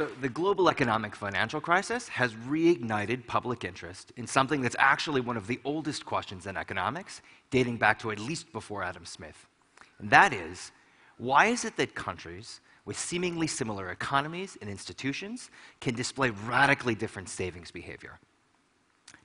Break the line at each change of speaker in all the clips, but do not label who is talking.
So, the global economic financial crisis has reignited public interest in something that's actually one of the oldest questions in economics, dating back to at least before Adam Smith. And that is why is it that countries with seemingly similar economies and institutions can display radically different savings behavior?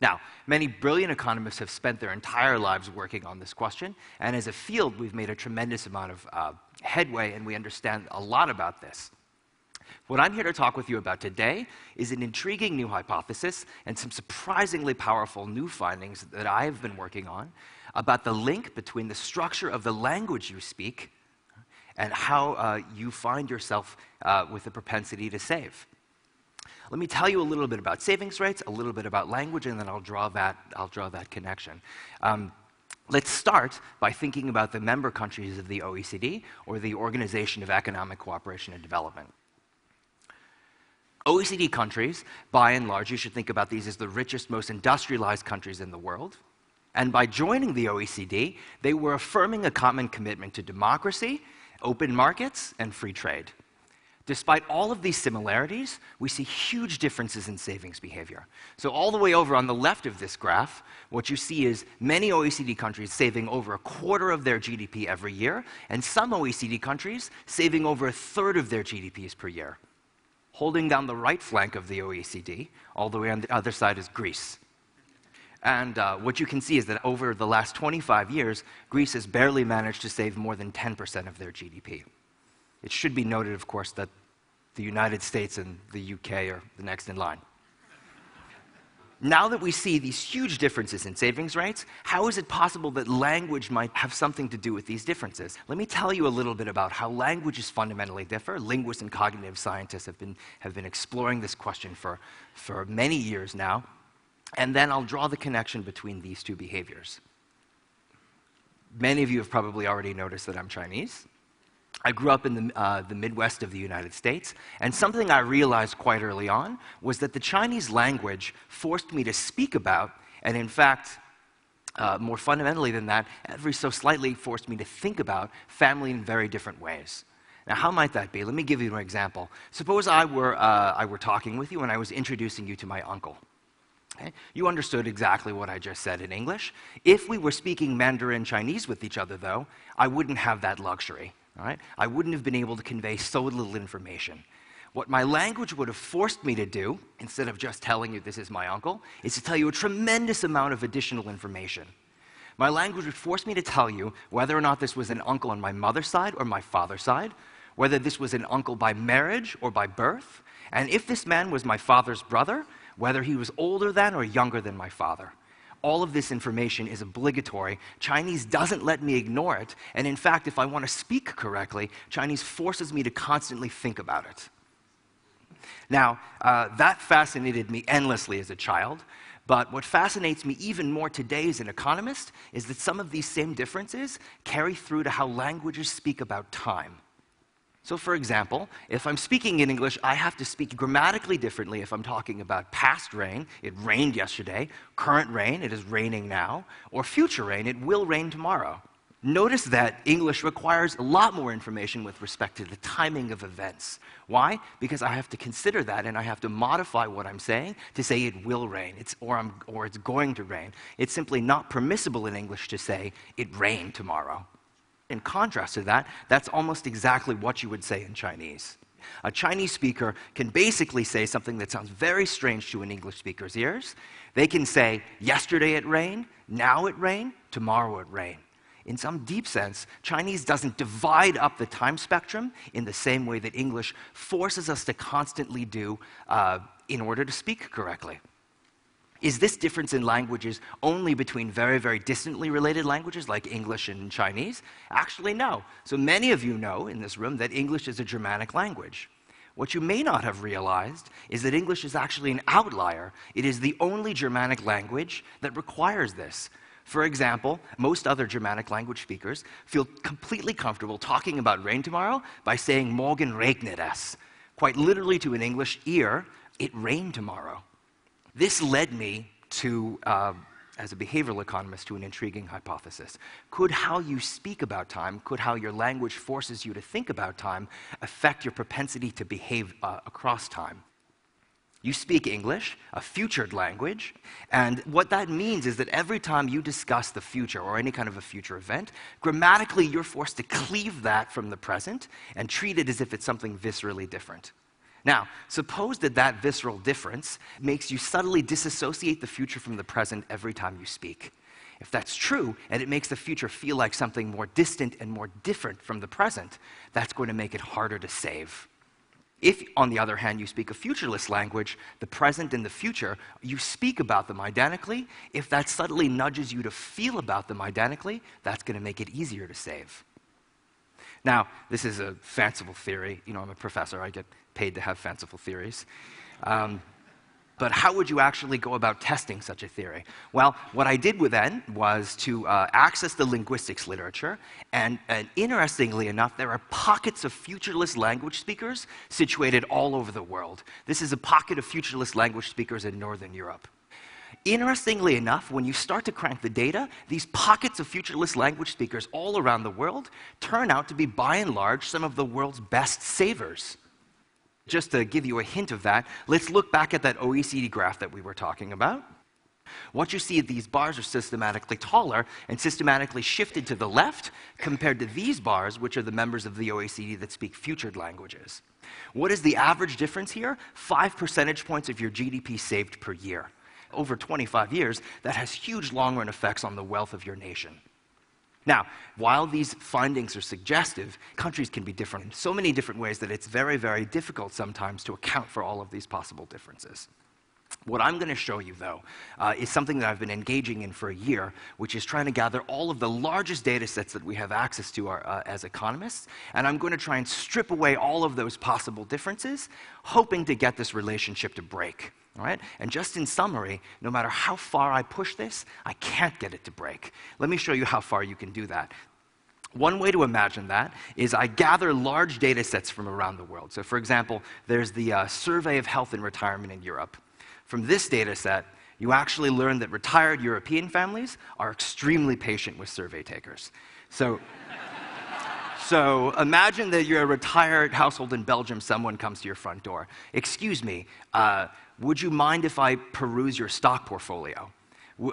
Now, many brilliant economists have spent their entire lives working on this question, and as a field, we've made a tremendous amount of uh, headway and we understand a lot about this. What I'm here to talk with you about today is an intriguing new hypothesis and some surprisingly powerful new findings that I've been working on about the link between the structure of the language you speak and how uh, you find yourself uh, with a propensity to save. Let me tell you a little bit about savings rates, a little bit about language, and then I'll draw that, I'll draw that connection. Um, Let's start by thinking about the member countries of the OECD, or the Organization of Economic Cooperation and Development. OECD countries, by and large, you should think about these as the richest, most industrialized countries in the world. And by joining the OECD, they were affirming a common commitment to democracy, open markets, and free trade. Despite all of these similarities, we see huge differences in savings behavior. So, all the way over on the left of this graph, what you see is many OECD countries saving over a quarter of their GDP every year, and some OECD countries saving over a third of their GDPs per year holding down the right flank of the OECD. All the way on the other side is Greece. And uh, what you can see is that over the last 25 years, Greece has barely managed to save more than 10% of their GDP. It should be noted, of course, that the United States and the UK are the next in line. Now that we see these huge differences in savings rates, how is it possible that language might have something to do with these differences? Let me tell you a little bit about how languages fundamentally differ. Linguists and cognitive scientists have been, have been exploring this question for, for many years now. And then I'll draw the connection between these two behaviors. Many of you have probably already noticed that I'm Chinese. I grew up in the, uh, the, Midwest of the United States, and something I realized quite early on was that the Chinese language forced me to speak about, and in fact, uh, more fundamentally than that, every so slightly forced me to think about family in very different ways. Now, how might that be? Let me give you an example. Suppose I were, uh, I were talking with you and I was introducing you to my uncle. Okay? You understood exactly what I just said in English. If we were speaking Mandarin Chinese with each other, though, I wouldn't have that luxury. Right? I wouldn't have been able to convey so little information. What my language would have forced me to do, instead of just telling you this is my uncle, is to tell you a tremendous amount of additional information. My language would force me to tell you whether or not this was an uncle on my mother's side or my father's side, whether this was an uncle by marriage or by birth, and if this man was my father's brother, whether he was older than or younger than my father all of this information is obligatory. Chinese doesn't let me ignore it. And in fact, if I want to speak correctly, Chinese forces me to constantly think about it. Now, uh, that fascinated me endlessly as a child. But what fascinates me even more today as an economist is that some of these same differences carry through to how languages speak about time. So, for example, if I'm speaking in English, I have to speak grammatically differently if I'm talking about past rain, it rained yesterday, current rain, it is raining now, or future rain, it will rain tomorrow. Notice that English requires a lot more information with respect to the timing of events. Why? Because I have to consider that and I have to modify what I'm saying to say it will rain it's, or, I'm, or it's going to rain. It's simply not permissible in English to say it rained tomorrow. In contrast to that, that's almost exactly what you would say in Chinese. A Chinese speaker can basically say something that sounds very strange to an English speaker's ears. They can say, yesterday it rained, now it rained, tomorrow it rained. In some deep sense, Chinese doesn't divide up the time spectrum in the same way that English forces us to constantly do uh, in order to speak correctly. Is this difference in languages only between very, very distantly related languages like English and Chinese? Actually, no. So many of you know in this room that English is a Germanic language. What you may not have realized is that English is actually an outlier. It is the only Germanic language that requires this. For example, most other Germanic language speakers feel completely comfortable talking about rain tomorrow by saying morgen regnet es. Quite literally to an English ear, it rained tomorrow. This led me to uh, as a behavioral economist to an intriguing hypothesis. Could how you speak about time, could how your language forces you to think about time, affect your propensity to behave uh, across time? You speak English, a futured language, and what that means is that every time you discuss the future or any kind of a future event, grammatically you're forced to cleave that from the present and treat it as if it's something viscerally different. Now, suppose that that visceral difference makes you subtly disassociate the future from the present every time you speak. If that's true, and it makes the future feel like something more distant and more different from the present, that's going to make it harder to save. If, on the other hand, you speak a futureless language, the present and the future, you speak about them identically. If that subtly nudges you to feel about them identically, that's going to make it easier to save. Now, this is a fanciful theory. You know, I'm a professor, I get paid to have fanciful theories. Um, but how would you actually go about testing such a theory? Well, what I did then was to uh, access the linguistics literature, and, and, interestingly enough, there are pockets of futureless language speakers situated all over the world. This is a pocket of futureless language speakers in Northern Europe. Interestingly enough, when you start to crank the data, these pockets of futureless language speakers all around the world turn out to be, by and large, some of the world's best savers. Just to give you a hint of that, let's look back at that OECD graph that we were talking about. What you see, these bars are systematically taller and systematically shifted to the left compared to these bars, which are the members of the OECD that speak futured languages. What is the average difference here? Five percentage points of your GDP saved per year. Over 25 years, that has huge long run effects on the wealth of your nation. Now, while these findings are suggestive, countries can be different in so many different ways that it's very, very difficult sometimes to account for all of these possible differences. What I'm going to show you, though, uh, is something that I've been engaging in for a year, which is trying to gather all of the largest data sets that we have access to our, uh, as economists, and I'm going to try and strip away all of those possible differences, hoping to get this relationship to break. All right? And just in summary, no matter how far I push this, I can't get it to break. Let me show you how far you can do that. One way to imagine that is I gather large data sets from around the world. So, for example, there's the uh, Survey of Health and Retirement in Europe. From this data set, you actually learn that retired European families are extremely patient with survey takers. So, so imagine that you're a retired household in Belgium, someone comes to your front door. Excuse me, uh, would you mind if I peruse your stock portfolio?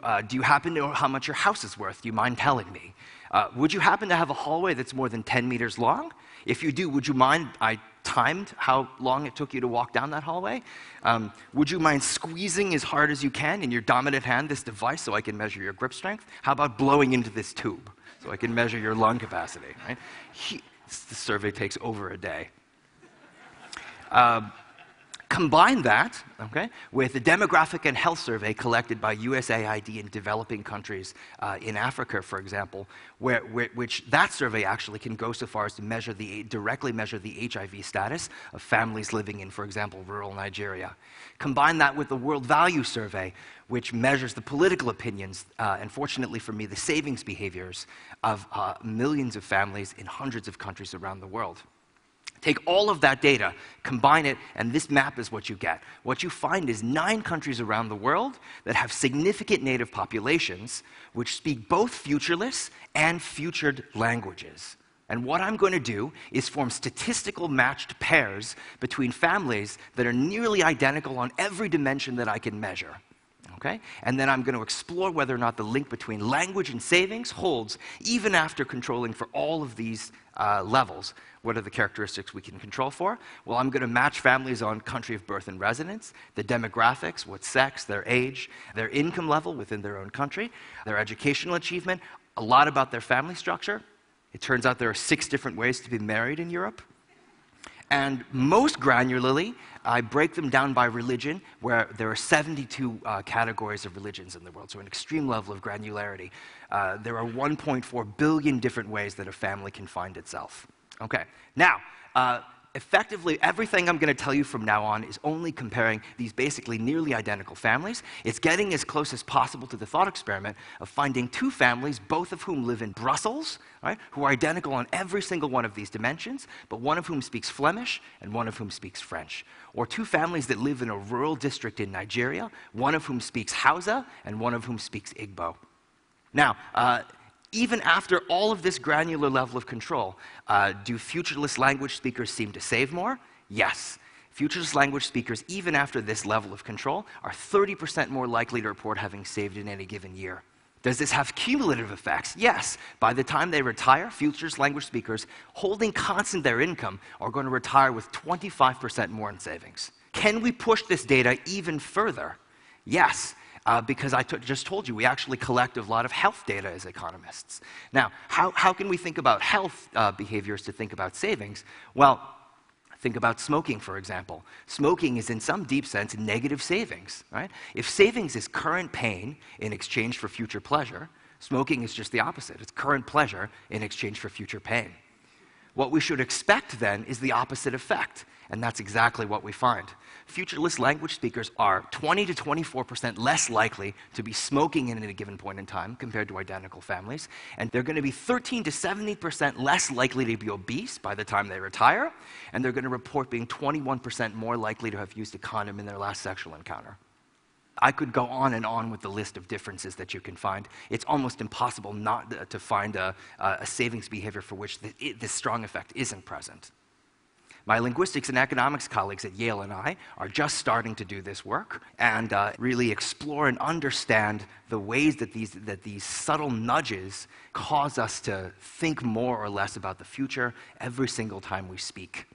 Uh, do you happen to know how much your house is worth? Do you mind telling me? Uh, would you happen to have a hallway that's more than 10 meters long? If you do, would you mind I timed how long it took you to walk down that hallway? Um, would you mind squeezing as hard as you can in your dominant hand this device so I can measure your grip strength? How about blowing into this tube so I can measure your lung capacity? Right? He, the survey takes over a day. Uh, Combine that okay, with the demographic and health survey collected by USAID in developing countries uh, in Africa, for example, where, where, which that survey actually can go so far as to measure the, directly measure the HIV status of families living in, for example, rural Nigeria. Combine that with the World Value Survey, which measures the political opinions, uh, and fortunately for me, the savings behaviors of uh, millions of families in hundreds of countries around the world. Take all of that data, combine it, and this map is what you get. What you find is nine countries around the world that have significant native populations which speak both futureless and futured languages. And what I'm going to do is form statistical matched pairs between families that are nearly identical on every dimension that I can measure. Okay? And then I'm going to explore whether or not the link between language and savings holds even after controlling for all of these uh, levels. What are the characteristics we can control for? Well, I'm going to match families on country of birth and residence, the demographics, what sex, their age, their income level within their own country, their educational achievement, a lot about their family structure. It turns out there are six different ways to be married in Europe. And most granularly, I break them down by religion, where there are 72 uh, categories of religions in the world, so an extreme level of granularity. Uh, there are 1.4 billion different ways that a family can find itself. Okay, now, uh, effectively, everything I'm going to tell you from now on is only comparing these basically nearly identical families. It's getting as close as possible to the thought experiment of finding two families, both of whom live in Brussels, right, who are identical on every single one of these dimensions, but one of whom speaks Flemish and one of whom speaks French. Or two families that live in a rural district in Nigeria, one of whom speaks Hausa and one of whom speaks Igbo. Now, uh, even after all of this granular level of control, uh, do futureless language speakers seem to save more? Yes. Futureless language speakers, even after this level of control, are 30% more likely to report having saved in any given year. Does this have cumulative effects? Yes. By the time they retire, futureless language speakers holding constant their income are going to retire with 25% more in savings. Can we push this data even further? Yes uh, because I just told you we actually collect a lot of health data as economists. Now, how, how can we think about health uh, behaviors to think about savings? Well, think about smoking, for example. Smoking is, in some deep sense, negative savings, right? If savings is current pain in exchange for future pleasure, smoking is just the opposite. It's current pleasure in exchange for future pain. What we should expect then is the opposite effect, and that's exactly what we find. Futureless language speakers are 20 to 24% less likely to be smoking in a given point in time compared to identical families, and they're going to be 13 to 70% less likely to be obese by the time they retire, and they're going to report being 21% more likely to have used a condom in their last sexual encounter. I could go on and on with the list of differences that you can find. It's almost impossible not uh, to find a, a savings behavior for which this strong effect isn't present. My linguistics and economics colleagues at Yale and I are just starting to do this work and uh, really explore and understand the ways that these, that these subtle nudges cause us to think more or less about the future every single time we speak.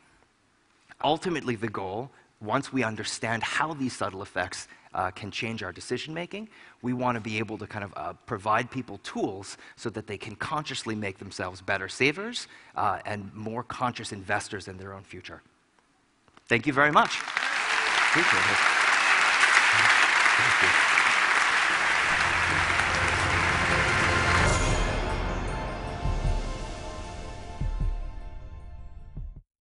Ultimately, the goal, once we understand how these subtle effects uh, can change our decision making. We want to be able to kind of uh, provide people tools so that they can consciously make themselves better savers uh, and more conscious investors in their own future. Thank you very much. Appreciate it. Thank you.